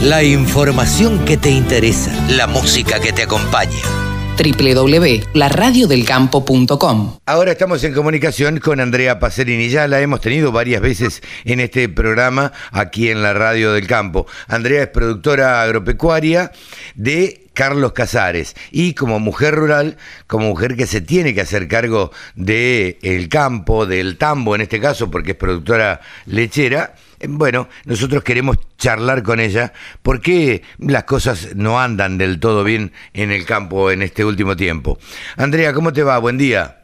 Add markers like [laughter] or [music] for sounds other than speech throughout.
La información que te interesa, la música que te acompaña. www.laradiodelcampo.com Ahora estamos en comunicación con Andrea Pacerini. Ya la hemos tenido varias veces en este programa aquí en la Radio del Campo. Andrea es productora agropecuaria de Carlos Casares y como mujer rural, como mujer que se tiene que hacer cargo del el campo, del tambo en este caso, porque es productora lechera, bueno, nosotros queremos charlar con ella porque las cosas no andan del todo bien en el campo en este último tiempo. Andrea, ¿cómo te va? Buen día.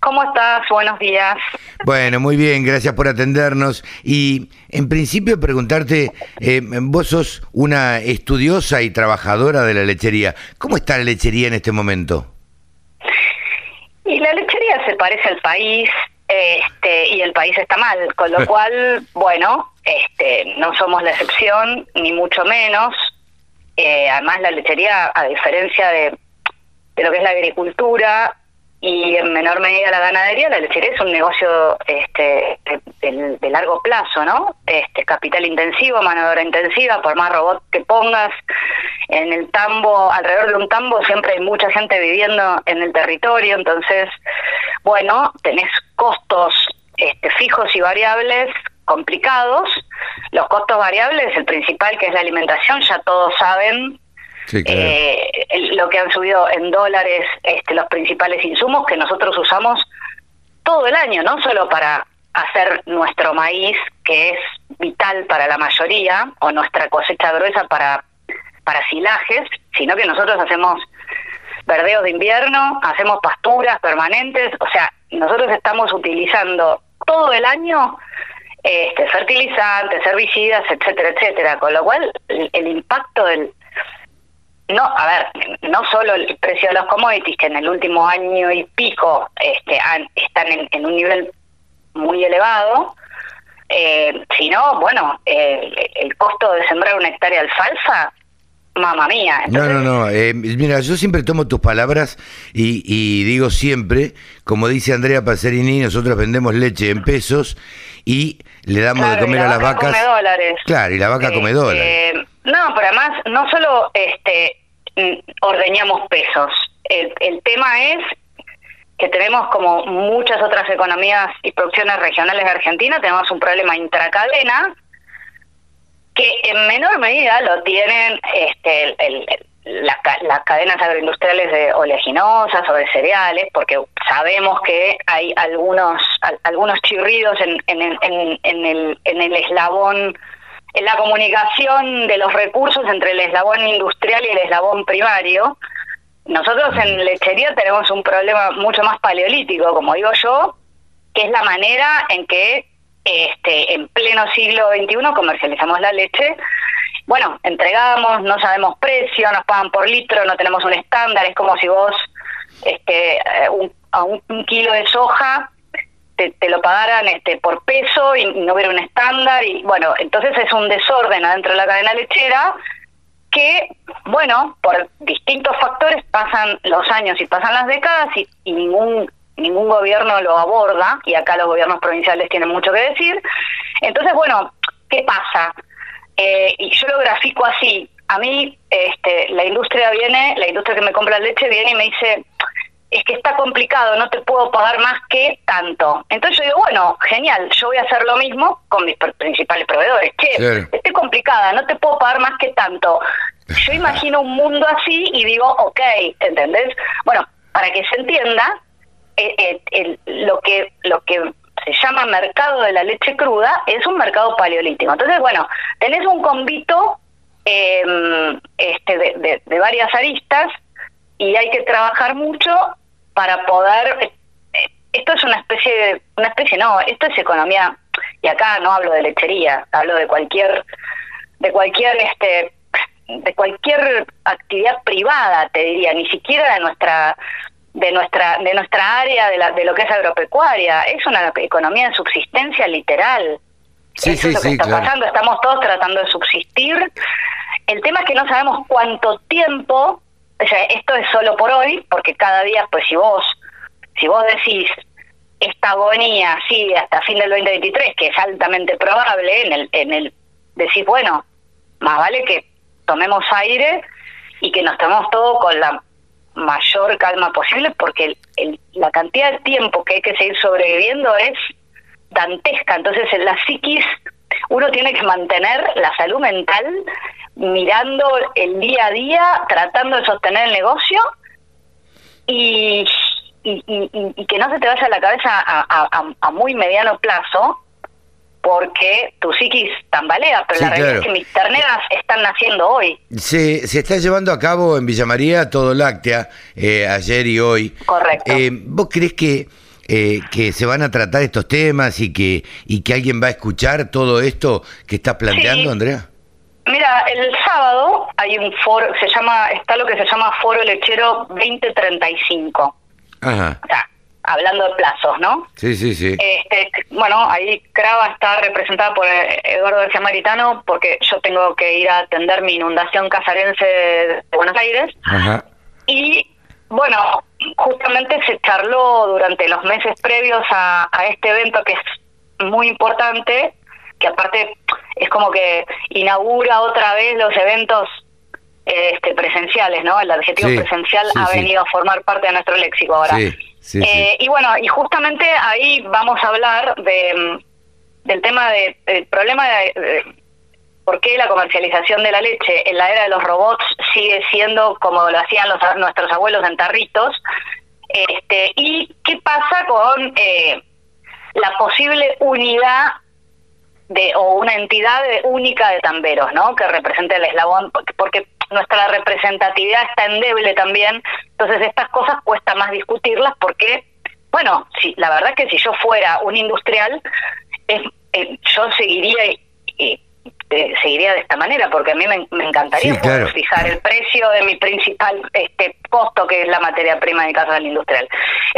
¿Cómo estás? Buenos días. Bueno, muy bien, gracias por atendernos. Y en principio preguntarte, eh, vos sos una estudiosa y trabajadora de la lechería. ¿Cómo está la lechería en este momento? Y la lechería se parece al país, este, y el país está mal, con lo [laughs] cual, bueno, este, no somos la excepción, ni mucho menos. Eh, además, la lechería, a diferencia de, de lo que es la agricultura, y en menor medida la ganadería, la lechería es un negocio este, de, de, largo plazo, ¿no? Este, capital intensivo, mano intensiva, por más robot que pongas en el tambo, alrededor de un tambo siempre hay mucha gente viviendo en el territorio, entonces, bueno, tenés costos este, fijos y variables complicados. Los costos variables, el principal que es la alimentación, ya todos saben eh, lo que han subido en dólares este, los principales insumos que nosotros usamos todo el año, no solo para hacer nuestro maíz, que es vital para la mayoría, o nuestra cosecha gruesa para, para silajes, sino que nosotros hacemos verdeos de invierno, hacemos pasturas permanentes, o sea, nosotros estamos utilizando todo el año este, fertilizantes, herbicidas, etcétera, etcétera, con lo cual el impacto del, no, a ver, no solo el precio de los commodities, que en el último año y pico este, están en, un nivel muy elevado, eh, sino, bueno, el costo de sembrar una hectárea de alfalfa, mamá mía. no, no, no. Eh, mira, yo siempre tomo tus palabras y, y digo siempre, como dice Andrea Pacerini, nosotros vendemos leche en pesos y le damos de comer a las vacas. Come dólares. Claro, y la vaca come este, dólares. No, pero además no solo este ordeñamos pesos. El, el tema es que tenemos como muchas otras economías y producciones regionales de Argentina, tenemos un problema intracadena que en menor medida lo tienen este, el, las cadenas agroindustriales de oleaginosas o de cereales, porque sabemos que hay algunos algunos chirridos en, en, en, en, el, en el eslabón, en la comunicación de los recursos entre el eslabón industrial y el eslabón primario. Nosotros en lechería tenemos un problema mucho más paleolítico, como digo yo, que es la manera en que este, en pleno siglo XXI comercializamos la leche bueno, entregamos, no sabemos precio, nos pagan por litro, no tenemos un estándar, es como si vos este, eh, a un, kilo de soja te, lo pagaran este, por peso y no hubiera un estándar y bueno, entonces es un desorden adentro de la cadena lechera que, bueno, por distintos factores pasan los años y pasan las décadas y, ningún ningún gobierno lo aborda y acá los gobiernos provinciales tienen mucho que decir. Entonces, bueno, ¿qué pasa? Eh, y yo lo grafico así. A mí, este, la industria viene, la industria que me compra leche viene y me dice, es que está complicado, no te puedo pagar más que tanto. Entonces yo digo, bueno, genial, yo voy a hacer lo mismo con mis principales proveedores. Che, estoy complicada, no te puedo pagar más que tanto. Yo imagino un mundo así y digo, ok, ¿entendés? Bueno, para que se entienda, eh, eh, lo que lo que se llama mercado de la leche cruda, es un mercado paleolítico. Entonces, bueno, tenés un convito em, este, de, varias aristas y hay que trabajar mucho para poder... Eh, esto es una especie de... Una especie, no, esto es economía, y acá no hablo de lechería, hablo de cualquier... de cualquier este de cualquier actividad privada, te diría, ni siquiera de nuestra de nuestra de nuestra área de, la, de lo que es agropecuaria. Es una economía de subsistencia literal. Sí, Eso sí, es lo que está pasando. Estamos todos tratando de subsistir. El tema es que no sabemos cuánto tiempo o sea esto es solo por hoy porque cada día pues si vos si vos decís esta agonía sigue hasta fin del 2023 que es altamente probable en el en el decís bueno más vale que tomemos aire y que nos tomemos todo con la mayor calma posible porque la cantidad de tiempo que hay que seguir sobreviviendo es dantesca. Entonces, en la psiquis uno tiene que mantener la salud mental mirando el día a día, tratando de sostener el negocio y, y, que no se te vaya la cabeza a, muy mediano plazo porque tu psiquis tambalea, pero la realidad es que mis terneras están naciendo hoy. Se, se está llevando a cabo en Villa María todo láctea, eh, ayer y hoy. Correcto. Eh, ¿Vos crees que eh, que se van a tratar estos temas y que, y que alguien va a escuchar todo esto que estás planteando, Andrea? Mira, el sábado hay un foro, se llama, está lo que se llama Foro Lechero 2035. Ajá. O sea, hablando de plazos, ¿no? Sí, sí, sí. Este, bueno, ahí Crava está representada por Eduardo García Maritano porque yo tengo que ir a atender mi inundación casarense de Buenos Aires. Ajá. Y bueno, justamente se charló durante los meses previos a, este evento que es muy importante, que aparte es como que inaugura otra vez los eventos este, presenciales, ¿no? El adjetivo presencial ha venido a formar parte de nuestro léxico ahora. Eh, y bueno, y justamente ahí vamos a hablar de del tema de, del problema de, por qué la comercialización de la leche en la era de los robots sigue siendo como lo hacían los, nuestros abuelos en tarritos, este, y qué pasa con eh, la posible unidad de o una entidad única de tamberos, ¿no? Que represente el eslabón, porque nuestra representatividad está endeble también, entonces estas cosas cuesta más discutirlas porque, bueno, si la verdad es que si yo fuera un industrial, eh, yo seguiría eh, eh, seguiría de esta manera, porque a mí me, encantaría fijar el precio de mi principal este costo, que es la materia prima en el caso del industrial.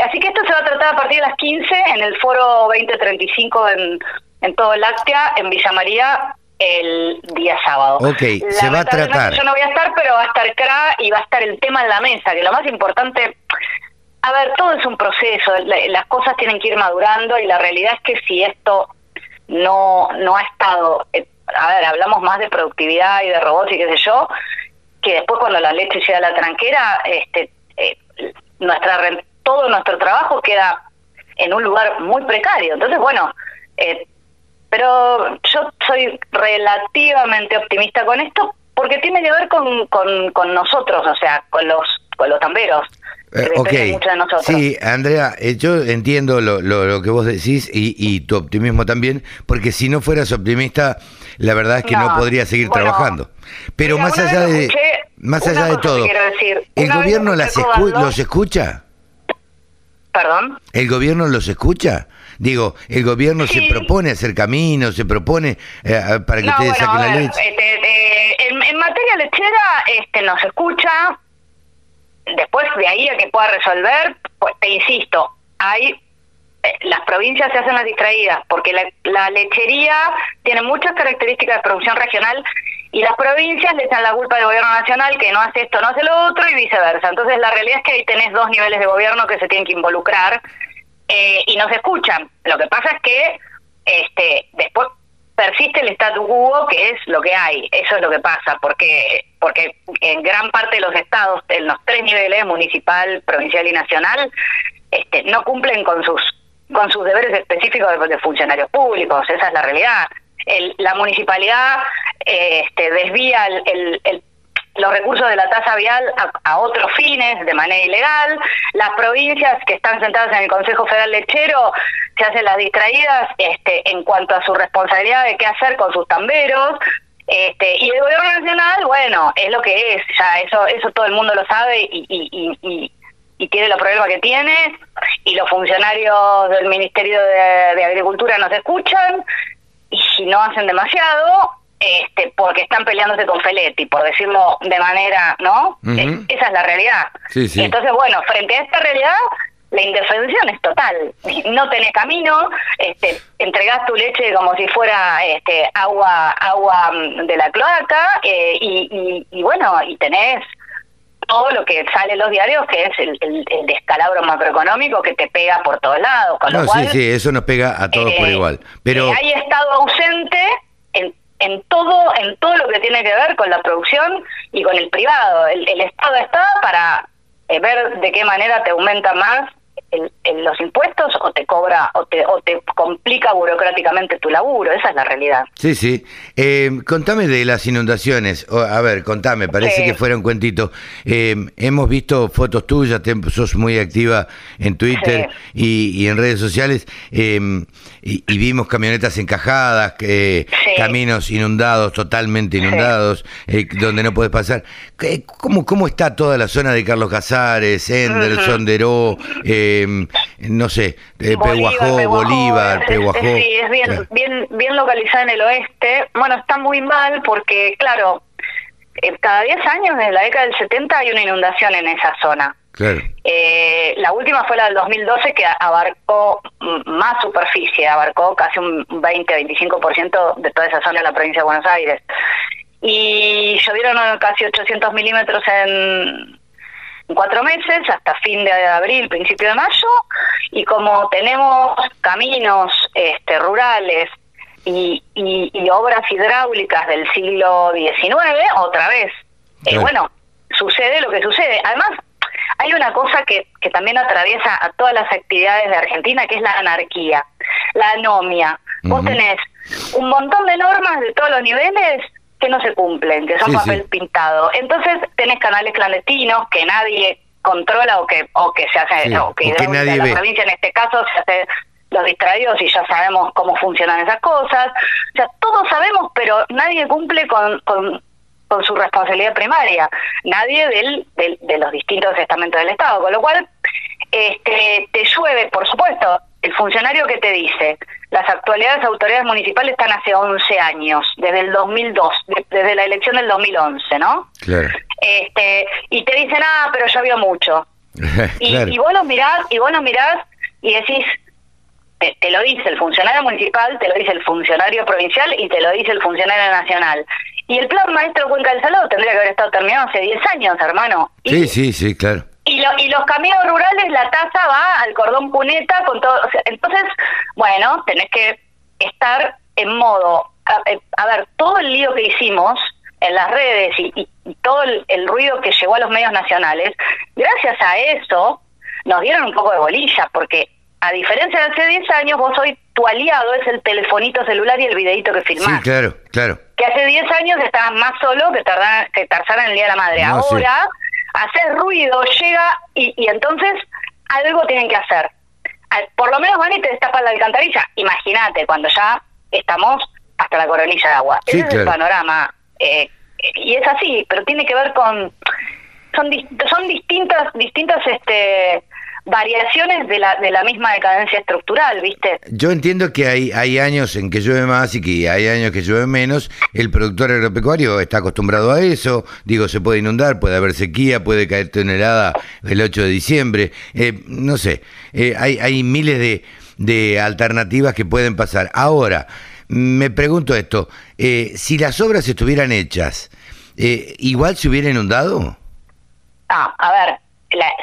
Así que esto se va a tratar a partir de las 15 en el foro 2035 en, en todo Láctea, en Villa María, el día sábado. Ok, se va a tratar. Yo no voy a estar, pero va a estar CRA y va a estar el tema en la mesa, que lo más importante... A ver, todo es un proceso, las cosas tienen que ir madurando y la realidad es que si esto no, no ha estado eh, a ver, hablamos más de productividad y de robots y qué sé yo, que después cuando la leche llega a la tranquera, este, eh, nuestra todo nuestro trabajo queda en un lugar muy precario. Entonces, bueno, eh, pero yo soy relativamente optimista con esto porque tiene que ver con, con, con nosotros, o sea, con los, con los tamberos. Eh, ok, sí, Andrea, eh, yo entiendo lo, lo, que vos decís y, y, tu optimismo también, porque si no fueras optimista, la verdad es que no, podría seguir trabajando. Pero más allá de más allá de todo, ¿el gobierno las los escucha? ¿Perdón? ¿El gobierno los escucha? Digo, el gobierno se propone hacer caminos, se propone eh, para que ustedes saquen la leche. Este, en, en, materia lechera este, nos escucha, después de ahí a que pueda resolver, pues te insisto, hay las provincias se hacen las distraídas porque la, lechería tiene muchas características de producción regional y las provincias le echan la culpa al gobierno nacional que no hace esto, no hace lo otro y viceversa. Entonces la realidad es que ahí tenés dos niveles de gobierno que se tienen que involucrar eh, y no se escuchan. Lo que pasa es que este después persiste el statu quo que es lo que hay, eso es lo que pasa, porque porque en gran parte de los estados, en los tres niveles, municipal, provincial y nacional, este, no cumplen con sus con sus deberes específicos de, funcionarios públicos, esa es la realidad. la municipalidad este, desvía el, los recursos de la tasa vial a, otros fines de manera ilegal. Las provincias que están sentadas en el Consejo Federal Lechero se hacen las distraídas este, en cuanto a su responsabilidad de qué hacer con sus tamberos. Este, y el gobierno nacional, bueno, es lo que es, ya eso eso todo el mundo lo sabe y, y, y, y tiene los problemas que tiene y los funcionarios del Ministerio de, Agricultura nos escuchan y no hacen demasiado este porque están peleándose con Feletti, por decirlo de manera, ¿no? esa es la realidad. Entonces, bueno, frente a esta realidad, la indefensión es total. No tenés camino, este, entregás tu leche como si fuera este, agua agua mm, de la cloaca eh, y, y, bueno, y tenés todo lo que sale en los diarios, que es el, el, descalabro macroeconómico que te pega por todos lados. Con no, sí, sí, eso nos pega a todos por eh, igual. Pero hay estado ausente en, en todo, en todo lo que tiene que ver con la producción y con el privado. El, el Estado está para eh, ver de qué manera te aumenta más el, los impuestos o te cobra o te, o te complica burocráticamente tu laburo, esa es la realidad. Sí, sí. Eh, contame de las inundaciones, a ver, contame, parece que fuera un cuentito. Eh, hemos visto fotos tuyas, te, sos muy activa en Twitter y, en redes sociales, eh, y, vimos camionetas encajadas, caminos inundados, totalmente inundados, donde no puedes pasar. ¿Cómo, ¿Cómo está toda la zona de Carlos Casares, Henderson, Deró? Em, no sé, eh, Pehuajó, Bolívar, Pehuajó. Sí, es bien, bien, bien localizada en el oeste. Bueno, está muy mal porque, claro, eh, cada 10 años, desde la década del 70, hay una inundación en esa zona. Claro. Eh, la última fue la del 2012 que abarcó más superficie, abarcó casi un 20-25% de toda esa zona de la provincia de Buenos Aires. Y llovieron casi 800 milímetros en, cuatro meses, hasta fin de abril, principio de mayo, y como tenemos caminos este, rurales y, y, obras hidráulicas del siglo XIX, otra vez, eh, bueno, sucede lo que sucede. Además, hay una cosa que, que también atraviesa a todas las actividades de Argentina, que es la anarquía, la anomia. Vos tenés un montón de normas de todos los niveles que no se cumplen, que son papel pintado. Entonces tenés canales clandestinos que nadie controla o que o que se hace o que, nadie la provincia en este caso se hace los distraídos y ya sabemos cómo funcionan esas cosas. O sea, todos sabemos, pero nadie cumple con, con, con su responsabilidad primaria. Nadie del, del, de los distintos estamentos del Estado. Con lo cual, este, te llueve, por supuesto, el funcionario que te dice, las actualidades autoridades municipales están hace 11 años, desde el 2002, desde la elección del 2011, ¿no? Claro. Este, y te dicen, ah, pero llovió mucho. [laughs] y, y, vos los mirás, y vos los mirás y decís, te, lo dice el funcionario municipal, te lo dice el funcionario provincial y te lo dice el funcionario nacional. Y el plan maestro Cuenca del Salado tendría que haber estado terminado hace 10 años, hermano. sí, sí, sí, claro. Y, lo, y los caminos rurales, la tasa va al cordón puneta con todo. entonces, bueno, tenés que estar en modo. Eh, a, ver, todo el lío que hicimos en las redes y, todo el, ruido que llegó a los medios nacionales, gracias a eso nos dieron un poco de bolilla, porque a diferencia de hace 10 años, vos hoy tu aliado es el telefonito celular y el videito que filmás. Sí, claro, claro. Que hace 10 años estabas más solo que, Tarzán, que en el Día de la Madre. Ahora hacer ruido, llega y, y entonces algo tienen que hacer. Por lo menos van y te destapan la alcantarilla. Imagínate, cuando ya estamos hasta la coronilla de agua. Ese es el panorama. Eh, y es así, pero tiene que ver con... Son, son distintas, distintas este, variaciones de la, de la misma decadencia estructural, ¿viste? Yo entiendo que hay, hay años en que llueve más y que hay años que llueve menos. El productor agropecuario está acostumbrado a eso. Digo, se puede inundar, puede haber sequía, puede caer tonelada el 8 de diciembre. Eh, no sé, eh, hay, hay miles de, de alternativas que pueden pasar. Ahora, me pregunto esto, eh, si las obras estuvieran hechas, ¿igual se hubiera inundado? Ah, a ver,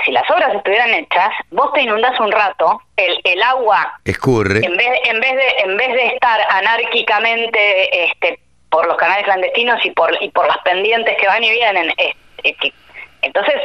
si las obras estuvieran hechas, vos te inundas un rato, el, el agua escurre. En vez, en vez de en vez de estar anárquicamente este por los canales clandestinos y por y por las pendientes que van y vienen, entonces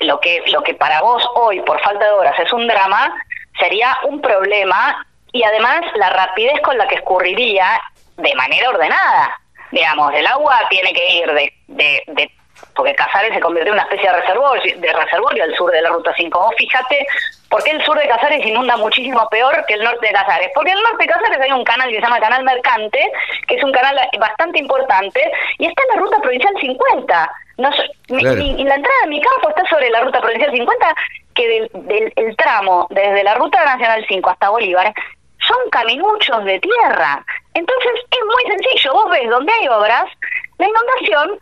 lo que lo que para vos hoy por falta de obras es un drama sería un problema y además la rapidez con la que escurriría de manera ordenada. Digamos, el agua tiene que ir de, de, de porque Casares se convirtió en una especie de reservorio, de reservorio al sur de la Ruta 5. Vos fíjate por qué el sur de Casares inunda muchísimo peor que el norte de Casares. Porque en el norte de Casares hay un canal que se llama Canal Mercante, que es un canal bastante importante, y está en la Ruta Provincial 50. No, y la entrada de mi campo está sobre la Ruta Provincial 50, que del, del el tramo desde la Ruta Nacional 5 hasta Bolívar son caminuchos de tierra. Entonces es muy sencillo, vos ves donde hay obras, la inundación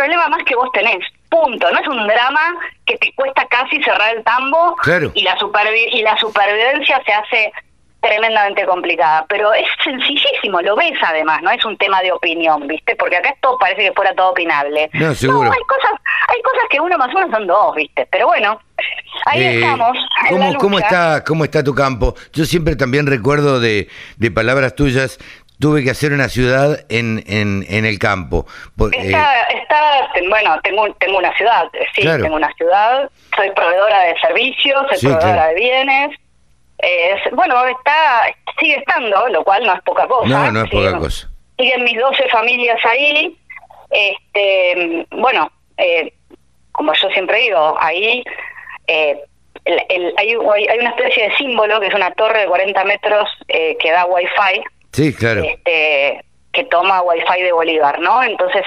problema más que vos tenés. Punto. No es un drama que te cuesta casi cerrar el tambo y, la y la supervivencia se hace tremendamente complicada, pero es sencillísimo, lo ves además, no es un tema de opinión, ¿viste? Porque acá esto parece que fuera todo opinable. No, seguro. hay cosas, hay cosas que uno más uno son dos, ¿viste? Pero bueno, ahí eh, estamos. ¿cómo, ¿Cómo está cómo está tu campo? Yo siempre también recuerdo de, de palabras tuyas tuve que hacer una ciudad en, en, en el campo. Eh, Está, está, bueno, tengo, tengo una ciudad, eh, sí, Claro. tengo una ciudad, soy proveedora de servicios, soy Sí, proveedora claro. de bienes. eh, es- bueno, está, sigue estando, lo cual no es poca cosa. no, no es poca Siguen- cosa. Siguen mis 12 familias ahí. Este, bueno, eh, como yo siempre digo, ahí eh, el- hay hay una especie de símbolo que es una torre de 40 metros eh, que da wifi Sí, claro. este, que toma Wi-Fi de Bolívar, ¿no? Entonces,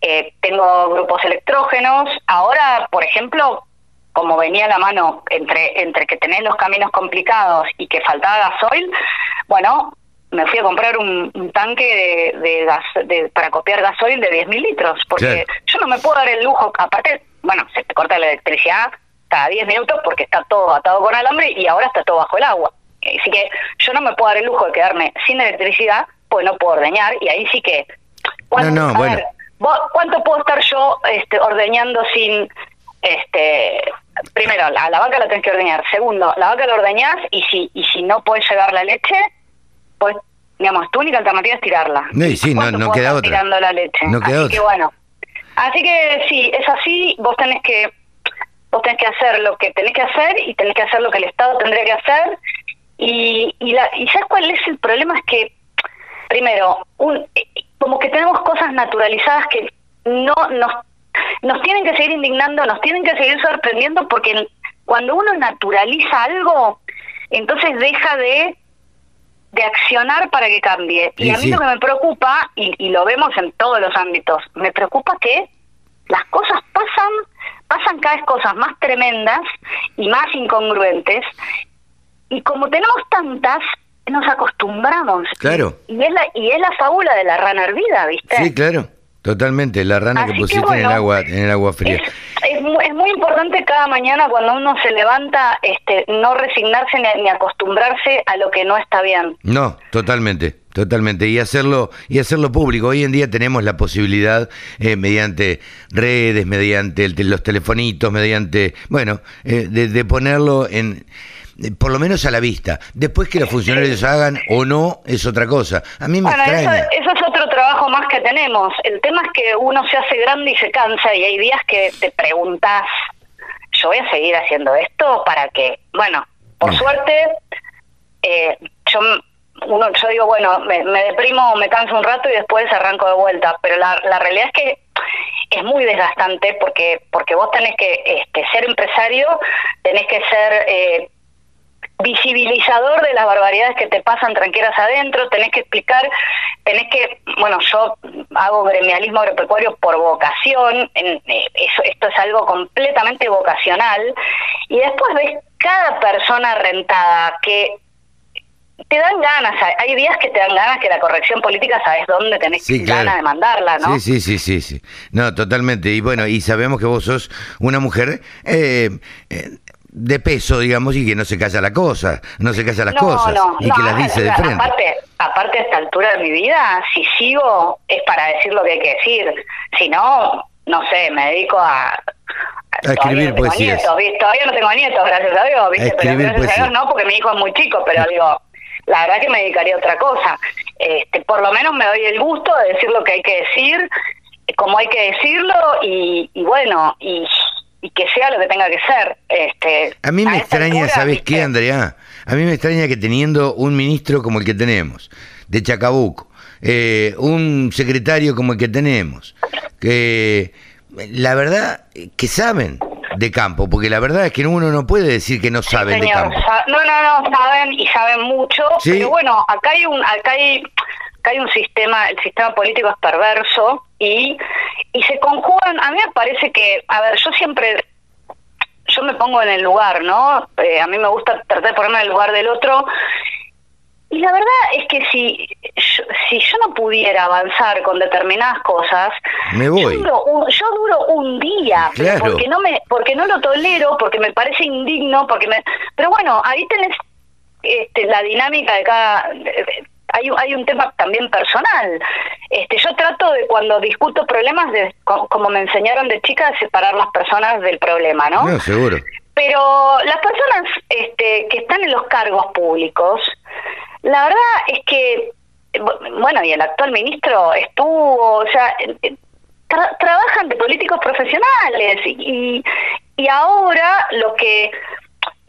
eh, tengo grupos electrógenos. Ahora, por ejemplo, como venía la mano entre, entre que tenés los caminos complicados y que faltaba gasoil, bueno, me fui a comprar un, un tanque de, de gas, de- para copiar gasoil de 10.000 litros, porque Claro. yo no me puedo dar el lujo, aparte, bueno, se te corta la electricidad cada 10 minutos porque está todo atado con alambre y ahora está todo bajo el agua. Así que yo no me puedo dar el lujo de quedarme sin electricidad, pues no puedo ordeñar y ahí sí que... ¿cuánto- No, no, a bueno. ver, ¿Cuánto puedo estar yo este, ordeñando sin... este Primero, la, la vaca la tenés que ordeñar. Segundo, la vaca la ordeñás y si, y si no puedes llevar la leche, pues, digamos, tu única alternativa es tirarla. No, y sí, no- ¿Cuánto no queda estar otra. tirando la leche? No queda Así otra. que bueno. Así que sí, es así, vos tenés que vos tenés que hacer lo que tenés que hacer y tenés que hacer lo que el Estado tendría que hacer. Y, y, la, y ¿sabes cuál es el problema? Es que, primero, un, como que tenemos cosas naturalizadas que no nos, nos tienen que seguir indignando, nos tienen que seguir sorprendiendo, porque cuando uno naturaliza algo, entonces deja de de accionar para que cambie. Y Sí, a mí sí. lo que me preocupa, y, y lo vemos en todos los ámbitos, me preocupa que las cosas pasan, pasan cada vez cosas más tremendas y más incongruentes, y como tenemos tantas, nos acostumbramos. Claro. Y es la, y es la fábula de la rana hervida, ¿viste? Sí, claro. Totalmente. La rana Así que que pusiste en el agua, en el agua fría. Es, es, es muy importante cada mañana cuando uno se levanta, este, no resignarse ni, ni acostumbrarse a lo que no está bien. No, totalmente, totalmente. Y hacerlo, y hacerlo público. Hoy en día tenemos la posibilidad, eh, mediante redes, mediante el los telefonitos, mediante, bueno, eh, de, de ponerlo en, por lo menos a la vista. Después que los funcionarios hagan o no, es otra cosa. A mí me Bueno, eso, extraña. eso es otro trabajo más que tenemos. El tema es que uno se hace grande y se cansa y hay días que te preguntas, yo voy a seguir haciendo esto para que, bueno, por No. suerte, eh, yo uno yo digo, bueno, me, me deprimo, me canso un rato y después arranco de vuelta, pero la, la realidad es que es muy desgastante porque porque vos tenés que este, ser empresario, tenés que ser eh, visibilizador de las barbaridades que te pasan tranquilas adentro, tenés que explicar, tenés que, bueno, yo hago gremialismo agropecuario por vocación, en- eh, eso, esto es algo completamente vocacional, y después ves cada persona rentada que te dan ganas, hay días que te dan ganas que la corrección política sabes dónde tenés Sí, claro. ganas de mandarla, ¿no? Sí, sí, sí, sí, sí. No, totalmente. Y bueno, y sabemos que vos sos una mujer eh, eh, de peso, digamos, y que no se calla la cosa, no se calla las cosas, y que las dice de frente. Aparte, aparte a esta altura de mi vida, si sigo es para decir lo que hay que decir. Si no, no sé, me dedico a... a- escribir ¿viste? Todavía no tengo nietos, gracias a Dios, ¿viste? A escribir pero gracias a poesía. Dios no, porque mi hijo es muy chico, pero digo, la verdad que me dedicaría a otra cosa. Este, por lo menos me doy el gusto de decir lo que hay que decir, como hay que decirlo, y, y bueno, y, y que sea lo que tenga que ser. Este, A mí me extraña, altura, ¿sabes ¿viste? qué, Andrea? A mí me extraña que teniendo un ministro como el que tenemos, de Chacabuco, eh, un secretario como el que tenemos, que la verdad que saben de campo, porque la verdad es que uno no puede decir que no Sí, saben de campo. No, no, no, saben y saben mucho, Sí. pero bueno, acá hay un acá hay acá hay un sistema, el sistema político es perverso y y se conjugan, a mí me parece que, a ver, yo siempre yo me pongo en el lugar, ¿no? Eh, a mí me gusta tratar de ponerme en el lugar del otro. Y la verdad es que si yo, si yo no pudiera avanzar con determinadas cosas, Me voy. Yo, duro un, yo duro un día, Claro. porque no me porque no lo tolero, porque me parece indigno, porque me pero bueno, ahí tenés este, la dinámica de cada hay, un- hay un tema también personal. Este, yo trato de cuando discuto problemas, de, co- como me enseñaron de chica, de separar las personas del problema, ¿no? No, seguro. Pero las personas este, que están en los cargos públicos, la verdad es que bueno, y el actual ministro estuvo, o sea, trabajan de políticos profesionales y, y ahora lo que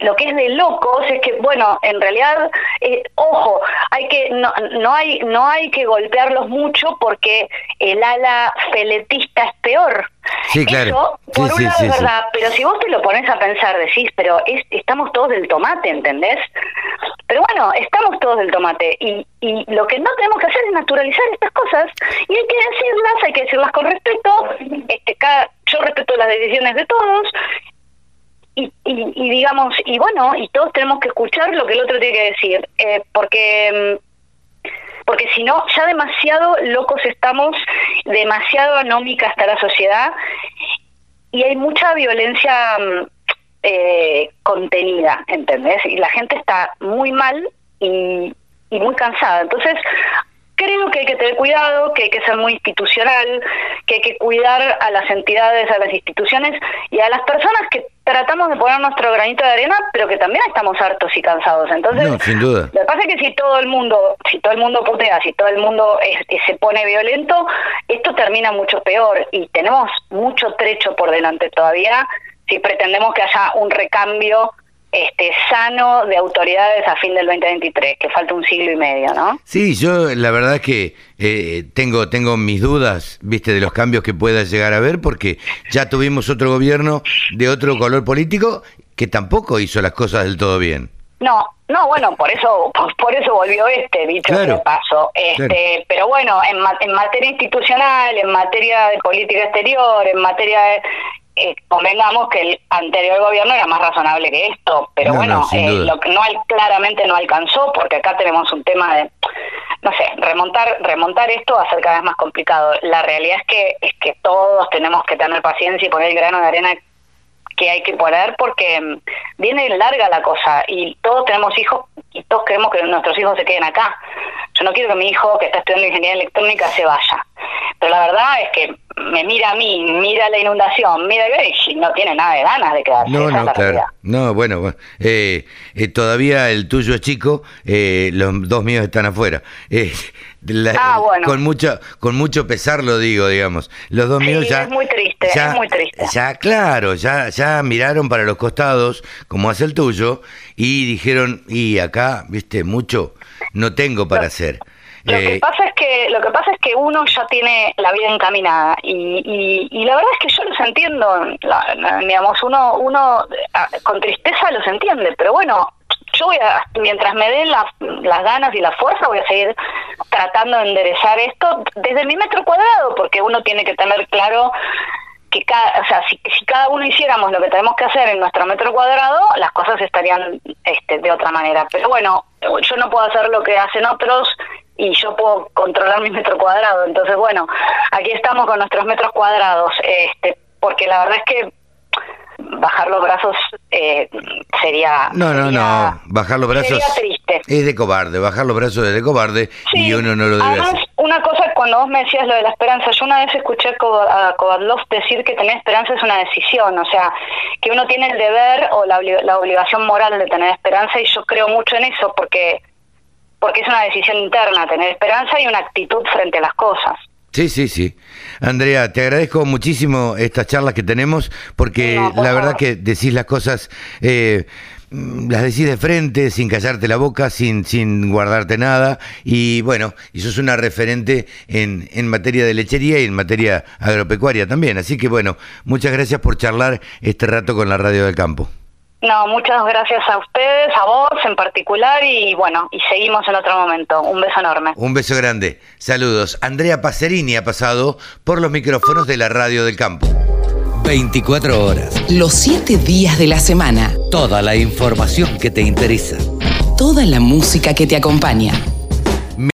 lo que es de locos es que bueno en realidad eh, ojo hay que no, no hay no hay que golpearlos mucho porque el ala feletista es peor. Sí claro. Eso, por un lado es verdad pero si vos te lo pones a pensar decís pero es, estamos todos del tomate ¿entendés? pero bueno estamos todos del tomate y, y lo que no tenemos que hacer es naturalizar estas cosas y hay que decirlas hay que decirlas con respeto. Este cada yo respeto las decisiones de todos y, y, digamos, y bueno, y todos tenemos que escuchar lo que el otro tiene que decir, eh, porque mm, porque si no, ya demasiado locos estamos, demasiado anómica está la sociedad y hay mucha violencia mm, eh, contenida, ¿entendés? Y la gente está muy mal y, y muy cansada. Entonces, creo que hay que tener cuidado, que hay que ser muy institucional, que hay que cuidar a las entidades, a las instituciones y a las personas que tratamos de poner nuestro granito de arena, pero que también estamos hartos y cansados. Entonces, no, sin duda. lo que pasa es que si todo el mundo, si todo el mundo putea, si todo el mundo se pone violento, esto termina mucho peor y tenemos mucho trecho por delante todavía si pretendemos que haya un recambio este, sano de autoridades a fin del 2023, que falta un siglo y medio, ¿no? Sí, yo la verdad es que eh, tengo, tengo mis dudas, viste, de los cambios que pueda llegar a haber, porque ya tuvimos otro gobierno de otro color político que tampoco hizo las cosas del todo bien. No, no, bueno, por eso por eso volvió este, dicho claro, paso. Este, Pero bueno, en, en materia institucional, en materia de política exterior, en materia de eh, convengamos que el anterior gobierno era más razonable que esto, pero bueno, eh, lo que no claramente no alcanzó porque acá tenemos un tema de no sé, remontar remontar esto va a ser cada vez más complicado. La realidad es que es que todos tenemos que tener paciencia y poner el grano de arena que hay que poner porque mm, viene larga la cosa y todos tenemos hijos y todos queremos que nuestros hijos se queden acá. Yo no quiero que mi hijo que está estudiando ingeniería electrónica se vaya. Pero la verdad es que me mira a mí, mira la inundación, mira y no tiene nada de ganas de quedarse. No, no, claro. No, bueno, eh, eh, todavía el tuyo es chico, eh, los dos míos están afuera. ah, bueno. Con mucho, con mucho pesar lo digo, digamos. Los dos míos ya. Es muy triste, ya, es muy triste. Ya, claro, ya, ya miraron para los costados, como hace el tuyo, y dijeron, y acá, viste, mucho no tengo para hacer. Lo que eh, pasa es que lo que pasa es que uno ya tiene la vida encaminada y, y, la verdad es que yo los entiendo, digamos uno uno con tristeza los entiende, pero bueno yo voy a mientras me den las, las ganas y la fuerza voy a seguir tratando de enderezar esto desde mi metro cuadrado porque uno tiene que tener claro que cada, o sea, si, si, cada uno hiciéramos lo que tenemos que hacer en nuestro metro cuadrado, las cosas estarían este, de otra manera. Pero bueno, yo no puedo hacer lo que hacen otros y yo puedo controlar mi metro cuadrado. Entonces, bueno, aquí estamos con nuestros metros cuadrados, este, porque la verdad es que bajar los brazos eh, sería no no no bajar los brazos triste. es de cobarde bajar los brazos es de cobarde y uno no lo debe Además, una cosa cuando vos me decías lo de la esperanza yo una vez escuché a Kovadlov decir que tener esperanza es una decisión o sea que uno tiene el deber o la, la obligación moral de tener esperanza y yo creo mucho en eso porque porque es una decisión interna tener esperanza y una actitud frente a las cosas. Sí, sí, sí. Andrea, te agradezco muchísimo estas charlas que tenemos porque la verdad que decís las cosas, eh, las decís de frente, sin callarte la boca, sin, sin guardarte nada y bueno, y sos una referente en, en materia de lechería y en materia agropecuaria también. Así que bueno, muchas gracias por charlar este rato con la Radio del Campo. No, muchas gracias a ustedes, a vos en particular y bueno, y seguimos en otro momento. Un beso enorme. Un beso grande. Saludos. Andrea Pacerini ha pasado por los micrófonos de la Radio del Campo. 24 horas. Los 7 días de la semana. Toda la información que te interesa. Toda la música que te acompaña.